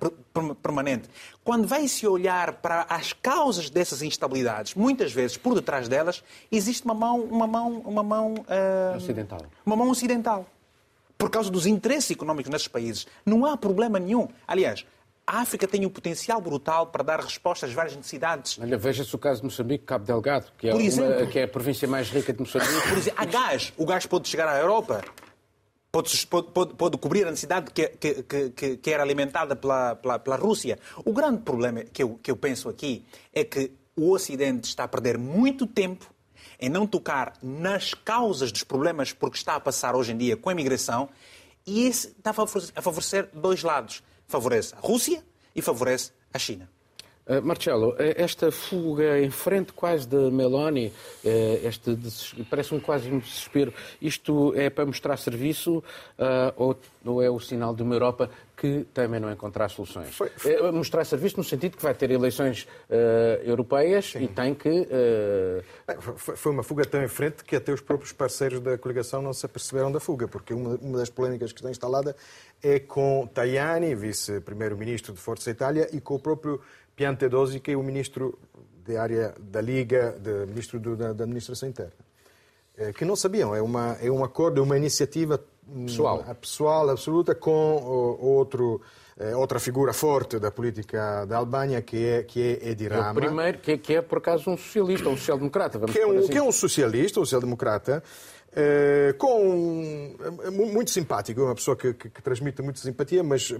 permanente. Quando vai-se olhar para as causas dessas instabilidades, muitas vezes, por detrás delas, existe uma mão, uma mão, uma mão uh, ocidental. Uma mão ocidental por causa dos interesses económicos nesses países. Não há problema nenhum. Aliás, a África tem um potencial brutal para dar resposta às várias necessidades. Olha, veja-se o caso de Moçambique, Cabo Delgado, que é, uma, que é a província mais rica de Moçambique. Por exemplo, há gás. O gás pode chegar à Europa, pode, pode, pode cobrir a necessidade que, que, que, que era alimentada pela, pela, pela, Rússia. O grande problema que eu, que eu penso aqui é que o Ocidente está a perder muito tempo em não tocar nas causas dos problemas por que está a passar hoje em dia com a imigração, e isso está a favorecer dois lados. Favorece a Rússia e favorece a China. Uh, Marcelo, eh, esta fuga em frente quase de Meloni, uh, este parece-me quase um desespero. Isto é para mostrar serviço uh, ou, ou, é o sinal de uma Europa que também não encontrar soluções? Foi, foi... É mostrar serviço no sentido que vai ter eleições europeias Sim. e tem que. Foi uma fuga tão em frente que até os próprios parceiros da coligação não se aperceberam da fuga, porque uma, uma das polémicas que está instalada é com Tajani, vice-primeiro-ministro de Força Itália, e com o próprio Piantedosi, que é o ministro da área da Liga, ministro do, da, da, Administração Interna. É, que não sabiam, é, uma, é um acordo, é uma iniciativa pessoal, a pessoal absoluta com outro outra figura forte da política da Albânia, que é, que é Edi Rama. É o primeiro, que é, que é por acaso um socialista, um social-democrata. Que, é um, assim. que é um socialista, um social-democrata, eh, com muito simpático, uma pessoa que, que, que, transmite muita simpatia, mas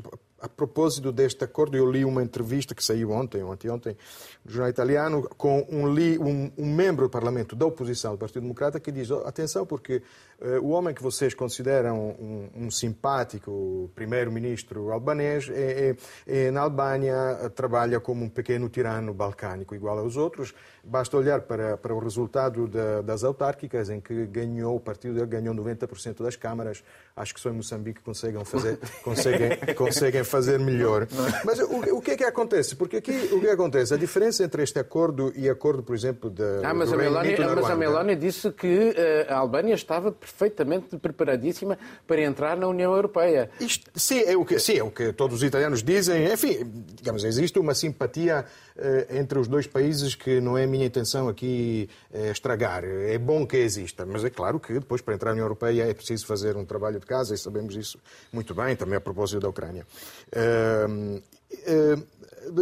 a propósito deste acordo, eu li uma entrevista que saiu ontem, ou anteontem, no jornal italiano, com um, li, um, um, membro do Parlamento da oposição do Partido Democrata que diz: oh, atenção, porque uh, o homem que vocês consideram um, um simpático primeiro-ministro albanês, é, é, é, na Albânia trabalha como um pequeno tirano balcânico, igual aos outros. Basta olhar para, para o resultado da, das autárquicas, em que ganhou partido dele ganhou 90% das câmaras. Acho que só em Moçambique conseguem fazer, conseguem, conseguem fazer melhor. Mas o, o que é que acontece? Porque aqui o que acontece? A diferença entre este acordo e acordo, por exemplo, da. Ah, mas, a Meloni, mas a Meloni disse que uh, a Albânia estava perfeitamente preparadíssima para entrar na União Europeia. Isto, sim, é o que, sim, é o que todos os italianos dizem. Enfim, digamos, existe uma simpatia uh, entre os dois países que não é minha intenção aqui uh, estragar. É bom que exista, mas é claro que depois, para entrar na União Europeia, é preciso fazer um trabalho de casa e sabemos isso muito bem, também a propósito da Ucrânia. Uh,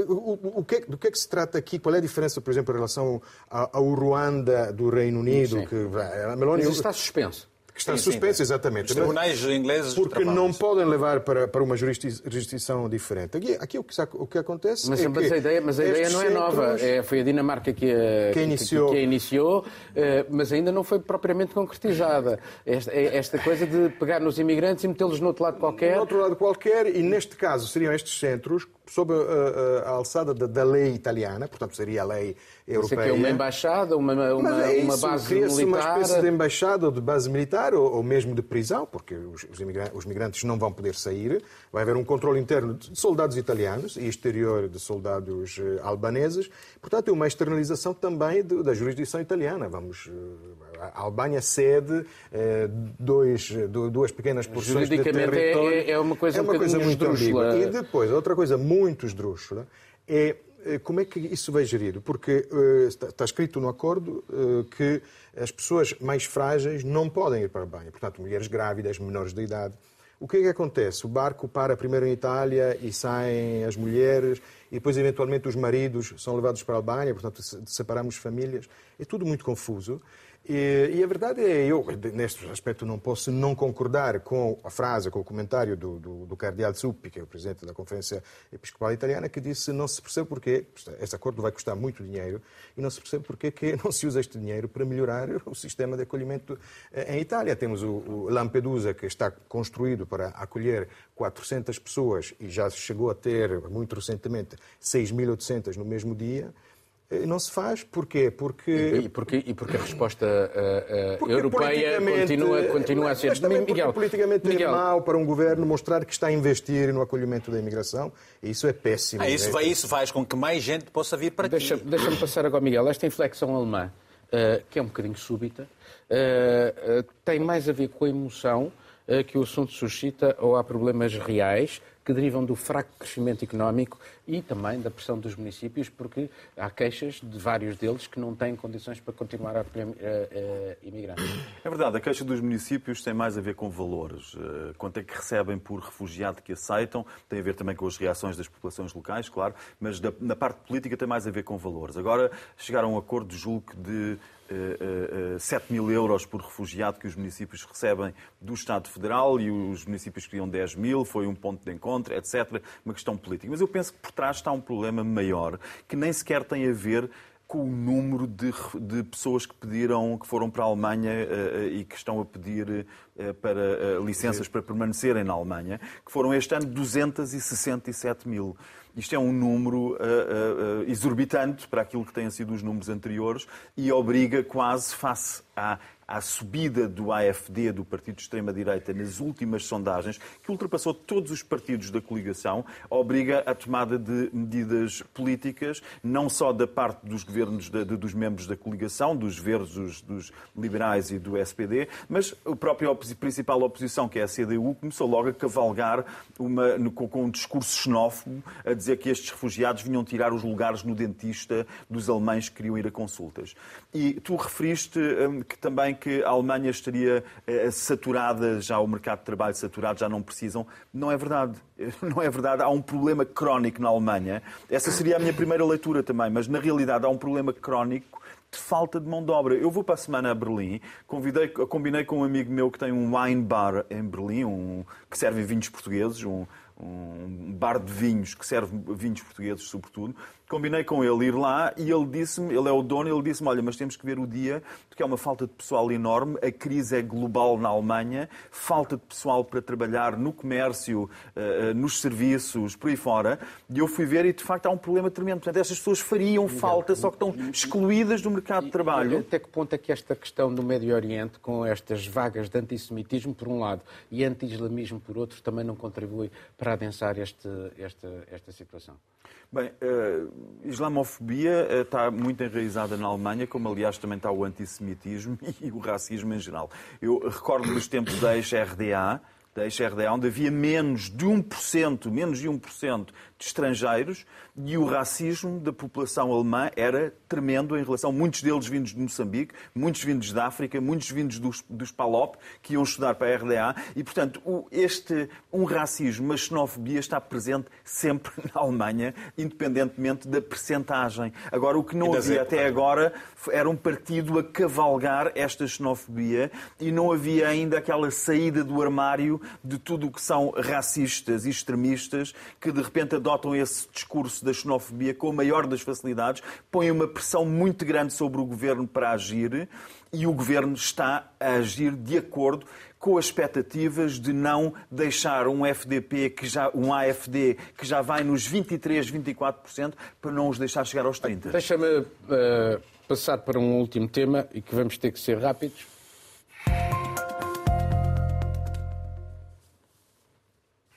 o, o que, do que é que se trata aqui? Qual é a diferença, por exemplo, em relação ao, Ruanda do Reino Unido? Sim. Que, a Meloni... Mas está suspenso que está sim, suspenso, sim. exatamente. Os tribunais ingleses Porque não podem levar para, para uma jurisdição diferente. Aqui, aqui o, que, o que acontece mas, é mas que... A ideia, mas a ideia não é nova. É, foi a Dinamarca que, a, que iniciou, que, que a iniciou eh, mas ainda não foi propriamente concretizada. Esta, é, esta coisa de pegar nos imigrantes e metê-los no outro lado qualquer. No outro lado qualquer, e neste caso seriam estes centros sob a, a, a alçada da, da, lei italiana, portanto seria a lei europeia. Isso aqui é uma embaixada, uma, uma, é uma base militar? uma espécie de embaixada ou de base militar ou, ou mesmo de prisão, porque os, os, imigrantes, os, migrantes não vão poder sair. Vai haver um controle interno de soldados italianos e exterior de soldados uh, albaneses. Portanto, é uma externalização também de, da jurisdição italiana. Vamos, a Albânia cede uh, dois, duas pequenas porções de território. É, é uma coisa, é uma um coisa muito ambígua. E depois, outra coisa muito esdrúxula é eh, como é que isso vai gerido? Porque uh, está, está, escrito no acordo uh, que as pessoas mais frágeis não podem ir para a banha. Portanto, mulheres grávidas, menores de idade. O que é que acontece? O barco para primeiro em Itália e saem as mulheres e depois, eventualmente, os maridos são levados para a Albânia, portanto, separamos famílias. É tudo muito confuso. E, e, a verdade é, eu, neste aspecto, não posso não concordar com a frase, com o comentário do, do, do Cardeal Zuppi, que é o presidente da Conferência Episcopal Italiana, que disse não se percebe porquê, este acordo vai custar muito dinheiro, e não se percebe porquê que não se usa este dinheiro para melhorar o sistema de acolhimento eh, em Itália. Temos o, o Lampedusa, que está construído para acolher 400 pessoas e já chegou a ter, muito recentemente, 6.800 no mesmo dia. Eh, não se faz. Porquê? Porque... E, porque, e porque a resposta uh, uh, europeia continua, continua a ser... Mas também Miguel, politicamente Miguel. é mau para um governo mostrar que está a investir no acolhimento da imigração. E isso é péssimo. Ah, isso, vai, isso faz com que mais gente possa vir para Deixa, aqui. Deixa-me passar agora, Miguel. Esta inflexão alemã, uh, que é um bocadinho súbita, tem mais a ver com a emoção que o assunto suscita ou há problemas reais que derivam do fraco crescimento económico e também da pressão dos municípios, porque há queixas de vários deles que não têm condições para continuar a acolher uh, uh, imigrantes. É verdade, a queixa dos municípios tem mais a ver com valores. Uh, quanto é que recebem por refugiado que aceitam, tem a ver também com as reações das populações locais, claro, mas na parte política tem mais a ver com valores. Agora, chegaram a um acordo, julgo, de 7 mil euros por refugiado que os municípios recebem do Estado Federal e os municípios queriam 10 mil, foi um ponto de encontro, etc. Uma questão política. Mas eu penso que por trás está um problema maior que nem sequer tem a ver com o número de, de, pessoas que pediram, que foram para a Alemanha uh, e que estão a pedir uh, para uh, licenças para permanecerem na Alemanha, que foram este ano 267 mil. Isto é um número exorbitante para aquilo que têm sido os números anteriores e obriga quase face à à subida do AFD, do Partido de Extrema-Direita, nas últimas sondagens, que ultrapassou todos os partidos da coligação, obriga a tomada de medidas políticas, não só da parte dos governos, de, de, dos membros da coligação, dos verdes, dos, dos, liberais e do SPD, mas a própria principal oposição, que é a CDU, começou logo a cavalgar uma, com, com um discurso xenófobo, a dizer que estes refugiados vinham tirar os lugares no dentista dos alemães que queriam ir a consultas. E tu referiste um, que também que a Alemanha estaria eh, saturada, já o mercado de trabalho saturado, já não precisam. Não é verdade. Não é verdade. Há um problema crónico na Alemanha. Essa seria a minha primeira leitura também, mas na realidade há um problema crónico de falta de mão de obra. Eu vou para a semana a Berlim, convidei, combinei com um amigo meu que tem um wine bar em Berlim, um, que serve vinhos portugueses, um, um bar de vinhos que serve vinhos portugueses, sobretudo. Combinei com ele ir lá e ele disse-me, ele é o dono, ele disse-me, olha, mas temos que ver o dia, porque há uma falta de pessoal enorme, a crise é global na Alemanha, falta de pessoal para trabalhar no comércio, eh, eh, nos serviços, por aí fora. E eu fui ver e, de facto, há um problema tremendo. Portanto, estas pessoas fariam falta, só que estão excluídas do mercado de trabalho. Até que ponto é que esta questão do Médio Oriente, com estas vagas de antissemitismo, por um lado, e anti-islamismo, por outro, também não contribui para adensar este, esta, esta situação? Bem, a uh, islamofobia está muito enraizada na Alemanha, como aliás também está o antissemitismo e o racismo em geral. Eu recordo dos tempos da ex-RDA, da ex-RDA, onde havia menos de 1%, menos de 1% de estrangeiros e o racismo da população alemã era tremendo em relação, muitos deles vindos de Moçambique, muitos vindos da África, muitos vindos dos, dos PALOP, que iam estudar para a RDA, e, portanto, o, este, um racismo, uma xenofobia está presente sempre na Alemanha, independentemente da percentagem. Agora, o que não havia até agora era um partido a cavalgar esta xenofobia e não havia ainda aquela saída do armário de tudo o que são racistas e extremistas que, de repente, adotam adotam esse discurso da xenofobia com a maior das facilidades, põem uma pressão muito grande sobre o governo para agir e o governo está a agir de acordo com as expectativas de não deixar um FDP que já um AFD que já vai nos 23, 24% para não os deixar chegar aos 30. Deixa-me uh, passar para um último tema e que vamos ter que ser rápidos.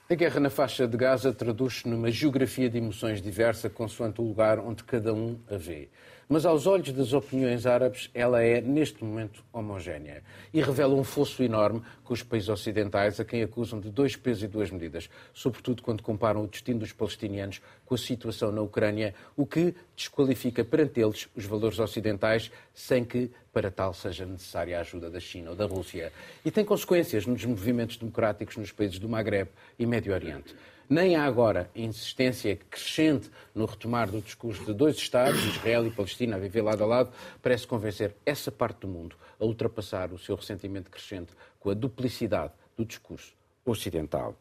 A guerra na faixa de Gaza traduz-se numa geografia de emoções diversa consoante o lugar onde cada um a vê. Mas aos olhos das opiniões árabes, ela é, neste momento, homogénea e revela um fosso enorme com os países ocidentais, a quem acusam de dois pesos e duas medidas, sobretudo quando comparam o destino dos palestinianos com a situação na Ucrânia, o que desqualifica perante eles os valores ocidentais, sem que para tal seja necessária a ajuda da China ou da Rússia. E tem consequências nos movimentos democráticos nos países do Maghreb e Médio Oriente. Nem há agora insistência crescente no retomar do discurso de dois Estados, Israel e Palestina, a viver lado a lado, parece convencer essa parte do mundo a ultrapassar o seu ressentimento crescente com a duplicidade do discurso ocidental.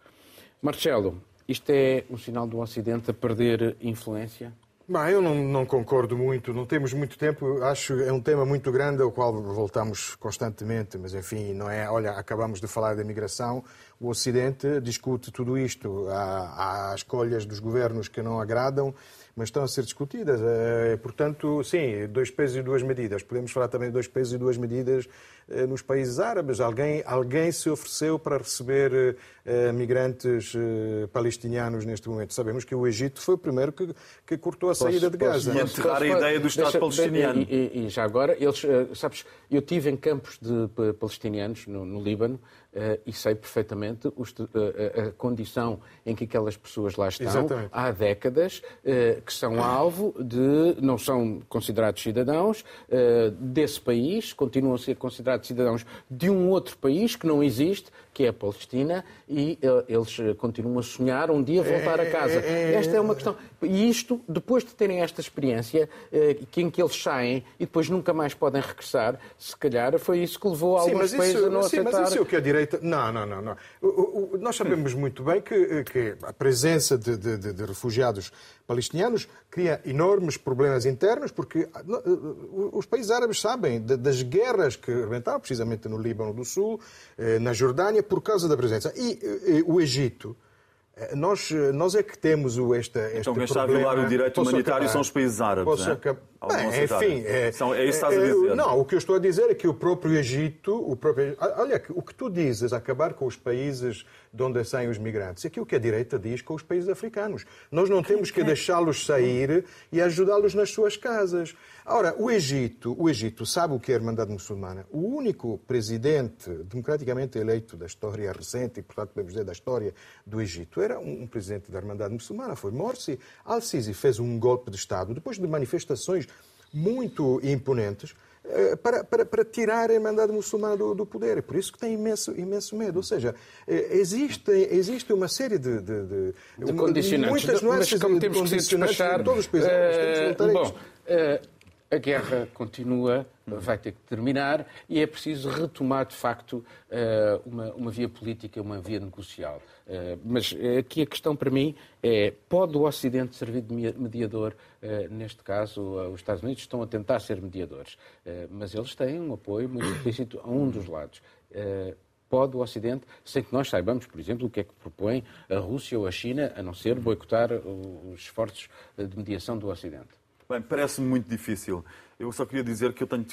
Marcelo, isto é um sinal do Ocidente a perder influência? Bem, eu não, não, concordo muito, não temos muito tempo. Acho é um tema muito grande ao qual voltamos constantemente, mas enfim, não é. Olha, acabamos de falar da migração. O Ocidente discute tudo isto. Há, há escolhas dos governos que não agradam mas estão a ser discutidas. Eh, portanto, sim, dois pesos e duas medidas. Podemos falar também de dois pesos e duas medidas eh, nos países árabes. Alguém, alguém se ofereceu para receber eh, migrantes palestinianos neste momento. Sabemos que o Egito foi o primeiro que, que cortou a saída de Gaza. E enterrar a ideia do Estado deixa, palestiniano. E, e, e, já agora, eles, sabes, eu tive em campos de palestinianos no, no Líbano Uh, e sei perfeitamente os, uh, a condição em que aquelas pessoas lá estão Exatamente. há décadas, uh, que são alvo de. não são considerados cidadãos desse país, continuam a ser considerados cidadãos de um outro país que não existe, que é a Palestina, e eles continuam a sonhar um dia voltar a casa. É, é, esta é uma questão. E isto, depois de terem esta experiência, em que eles saem e depois nunca mais podem regressar, se calhar foi isso que levou alguns sim, países isso, a não sim, aceitar. Mas isso é o que a direita. Não, não, não. não. O, o, nós sabemos muito bem que, que a presença de, de, de, refugiados palestinianos cria enormes problemas internos, porque os países árabes sabem das guerras que rebentaram, precisamente no Líbano do Sul, eh, na Jordânia, por causa da presença. E, e o Egito eh, nós, eh, nós é que temos o, esta, este então, quem está a violar o direito humanitário são os países árabes, Posso Bem, enfim, é, São, é isso que estás a é, dizer. Não, o que eu estou a dizer é que o próprio Egito, o próprio, olha, o que tu dizes, acabar com os países de onde saem os migrantes, é aquilo que a direita diz com os países africanos. Nós não temos que deixá-los sair e ajudá-los nas suas casas. Ora, o Egito, o Egito sabe o que é a Irmandade Muçulmana. O único presidente democraticamente eleito da história recente, e portanto podemos dizer da história do Egito, era um, um presidente da Irmandade Muçulmana, foi Morsi. Al-Sisi fez um golpe de Estado depois de manifestações muito imponentes uh, para, para, para tirar a Irmandade Muçulmana do, do poder. É por isso que tem imenso, imenso medo. Ou seja, existe, existe uma série de, de, de, de condicionantes. Muitas nuances mas como temos que se despachar, todos os países. Uh, bom, a guerra continua, vai ter que terminar e é preciso retomar, de facto, eh, uma, uma via política, uma via negocial. Eh, mas aqui a questão para mim é: pode o Ocidente servir de mediador? Eh, neste caso, os Estados Unidos estão a tentar ser mediadores, mas eles têm um apoio muito explícito a um dos lados pode o Ocidente, sem que nós saibamos, por exemplo, o que é que propõe a Rússia ou a China, a não ser boicotar os esforços de mediação do Ocidente? Bem, parece-me muito difícil. Eu só queria dizer que eu tenho,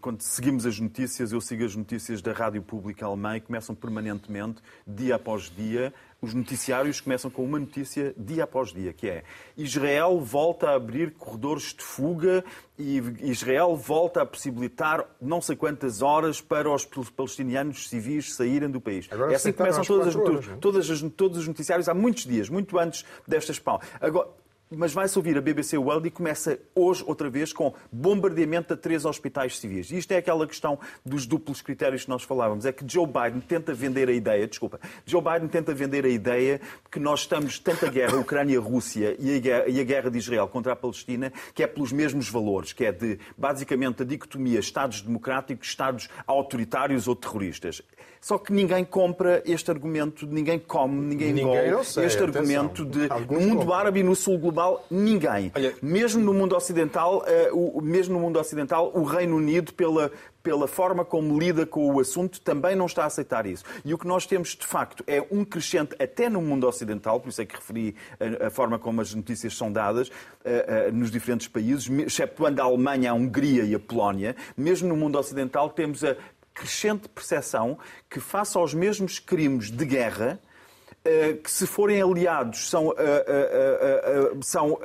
quando seguimos as notícias, eu sigo as notícias da Rádio Pública Alemã e começam permanentemente, dia após dia, os noticiários começam com uma notícia dia após dia, que é Israel volta a abrir corredores de fuga e Israel volta a possibilitar não sei quantas horas para os palestinianos civis saírem do país. Agora é assim que começam todas as, horas, todas as, todos os noticiários há muitos dias, muito antes destas pau. Agora, mas vai-se ouvir a BBC World e começa hoje, outra vez, com bombardeamento a três hospitais civis. E isto é aquela questão dos duplos critérios que nós falávamos. É que Joe Biden tenta vender a ideia, desculpa, Joe Biden tenta vender a ideia que nós estamos, tanto a guerra Ucrânia-Rússia e a guerra, de Israel contra a Palestina, que é pelos mesmos valores, que é de, basicamente, a dicotomia Estados democráticos, Estados autoritários ou terroristas. Só que ninguém compra este argumento, ninguém come, ninguém, ninguém engole sei, este atenção. argumento de no mundo árabe e no sul global, ninguém. Olha, mesmo no mundo ocidental, uh, o, mesmo no mundo ocidental, o Reino Unido, pela, pela forma como lida com o assunto, também não está a aceitar isso. E o que nós temos, de facto, é um crescente, até no mundo ocidental, por isso é que referi a, a forma como as notícias são dadas uh, uh, nos diferentes países, exceptuando a Alemanha, a Hungria e a Polónia, mesmo no mundo ocidental temos a crescente percepção que, face aos mesmos crimes de guerra, eh, que se forem aliados são, eh, eh, são,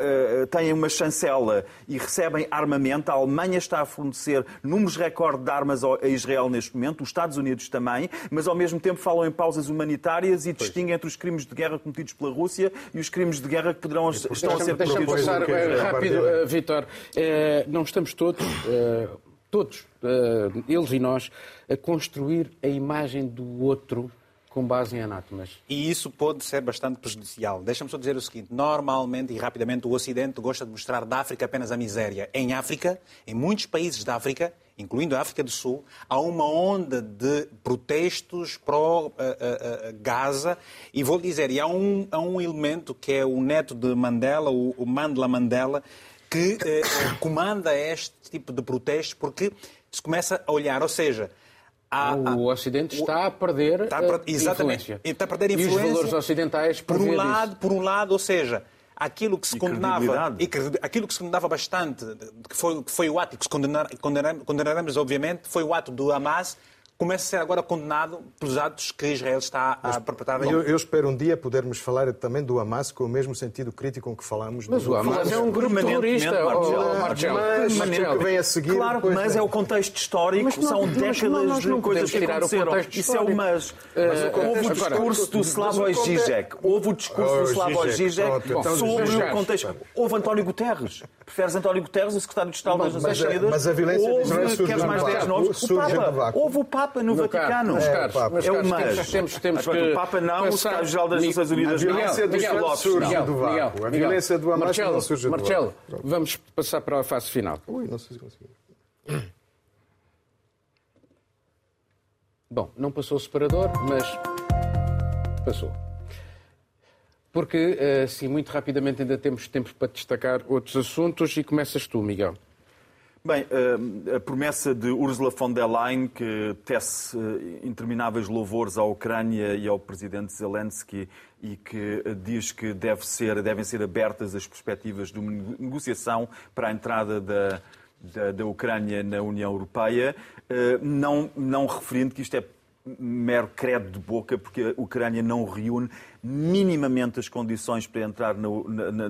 têm uma chancela e recebem armamento. A Alemanha está a fornecer números recorde de armas a Israel neste momento, os Estados Unidos também, mas ao mesmo tempo falam em pausas humanitárias e pois. distinguem entre os crimes de guerra cometidos pela Rússia e os crimes de guerra que poderão, estão a ser cometidos pela Rússia. Rápido, Vitor, não estamos todos todos, uh, eles e nós, a construir a imagem do outro com base em anátomas. E isso pode ser bastante prejudicial. Deixa-me só dizer o seguinte: normalmente e rapidamente o Ocidente gosta de mostrar da África apenas a miséria. Em África, em muitos países da África, incluindo a África do Sul, há uma onda de protestos pró-Gaza. Uh, uh, uh, e vou dizer, e há um, há um elemento que é o neto de Mandela, o, o Mandela Mandela, que eh, comanda este tipo de protestos porque se começa a olhar, ou seja, Há, o Ocidente está a perder está a, exatamente, influência. Está a perder influência. E os valores ocidentais por um lado, por um lado, ou seja, aquilo que se e condenava e que, aquilo que se condenava bastante, que foi, que foi o ato que se condenar, condenaremos, obviamente, foi o ato do Hamas começa a ser agora condenado pelos atos que Israel está a perpetrar. Eu, eu, espero um dia podermos falar também do Hamas com o mesmo sentido crítico com que falamos mas do... O Hamas é um grupo terrorista, Marcelo. Mas, que vem a seguir... Claro, mas é. é o contexto histórico, mas são décadas de coisas que aconteceram. Isso é o mas. Houve o discurso do Slavoj Žižek. Houve o discurso do Slavoj Žižek sobre o contexto. Houve António Guterres. Preferes António Guterres, o secretário de Estado das Nações Unidas? Mas a violência de Israel surge mais 10 nomes? O Papa. Houve o Papa Papa no, no Vaticano. Caros, é, meus é o mas. Temos, temos que... O Papa não, o secretário-geral das Nações Unidas não. A violência dos filósofos surge do vácuo. A violência do Hamas não surge do vácuo. Marcelo, vamos passar para a fase final. Ui, não sei se consegui. Bom, não passou o separador, mas passou. Porque, assim, muito rapidamente ainda temos tempo para destacar outros assuntos e começas tu, Miguel. Bem, eh, a promessa de Ursula von der Leyen, que tece eh, intermináveis louvores à Ucrânia e ao presidente Zelensky e que diz que deve ser, devem ser abertas as perspectivas de uma negociação para a entrada da, da, da Ucrânia na União Europeia, eh, não, não referindo que isto é mero credo de boca, porque a Ucrânia não reúne minimamente as condições para entrar na,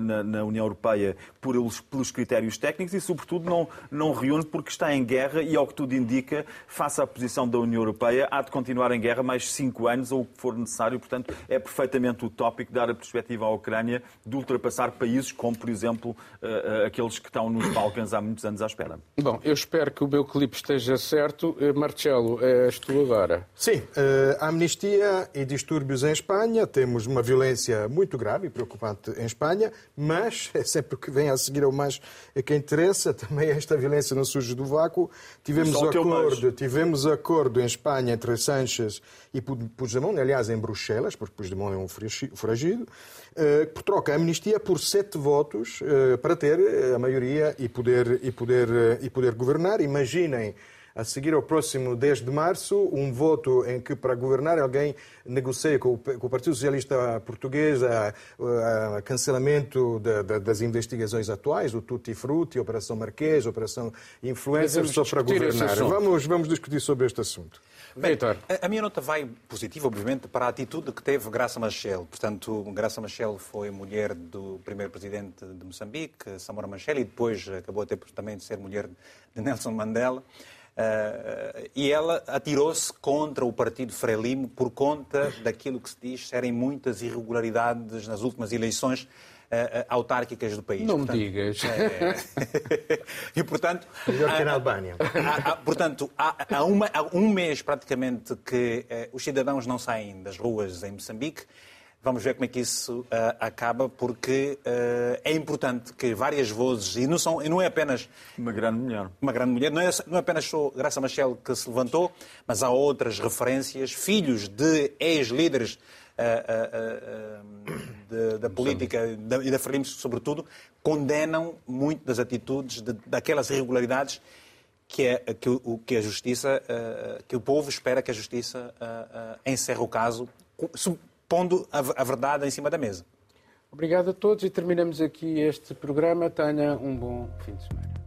na, na União Europeia por, pelos critérios técnicos e, sobretudo, não, não reúne porque está em guerra e, ao que tudo indica, face à posição da União Europeia, há de continuar em guerra mais cinco anos ou o que for necessário. Portanto, é perfeitamente utópico dar a perspectiva à Ucrânia de ultrapassar países como, por exemplo, uh, aqueles que estão nos Balcãs há muitos anos à espera. Bom, eu espero que o meu clipe esteja certo. Eh, Marcelo, és tu agora. Sim, uh, amnistia e distúrbios em Espanha. Temos uma violência muito grave e preocupante em Espanha, mas é sempre o que vem a seguir ao mais que interessa. Também esta violência não surge do vácuo. Tivemos acordo, tivemos acordo em Espanha entre Sánchez e Puigdemont, aliás, em Bruxelas, porque Puigdemont é um foragido, eh, por troca a amnistia por sete votos eh, para ter a maioria e poder, e poder, eh, e poder governar. Imaginem a seguir ao próximo 10 de março, um voto em que, para governar, alguém negocia com o Partido Socialista Português o cancelamento de, de, das investigações atuais, o Tutti Frutti, Operação Marquês, Operação Influencer, só para governar. Vamos, vamos discutir sobre este assunto. Bem, a, a minha nota vai positiva, obviamente, para a atitude que teve Graça Machel. Portanto, Graça Machel foi mulher do primeiro presidente de Moçambique, Samora Machel, e depois acabou até também de ser mulher de Nelson Mandela. Uh, e ela atirou-se contra o partido Frelimo por conta daquilo que se diz serem muitas irregularidades nas últimas eleições uh, autárquicas do país. Não portanto, me digas. É... e, portanto... Melhor que na Albânia. Há, há, portanto, há, há, uma, há, um mês praticamente que uh, os cidadãos não saem das ruas em Moçambique Vamos ver como é que isso uh, acaba, porque uh, é importante que várias vozes, e não, são, e não é apenas. Uma grande mulher. Uma grande mulher, não é, não é apenas só Graça Machel que se levantou, mas há outras referências, filhos de ex-líderes uh, da política e da Frelimo, sobretudo, condenam muito das atitudes, de, daquelas irregularidades que, é, que, o, que a justiça, que o povo espera que a justiça encerre o caso pondo a, a verdade em cima da mesa. Obrigado a todos e terminamos aqui este programa. Tenha um bom fim de semana.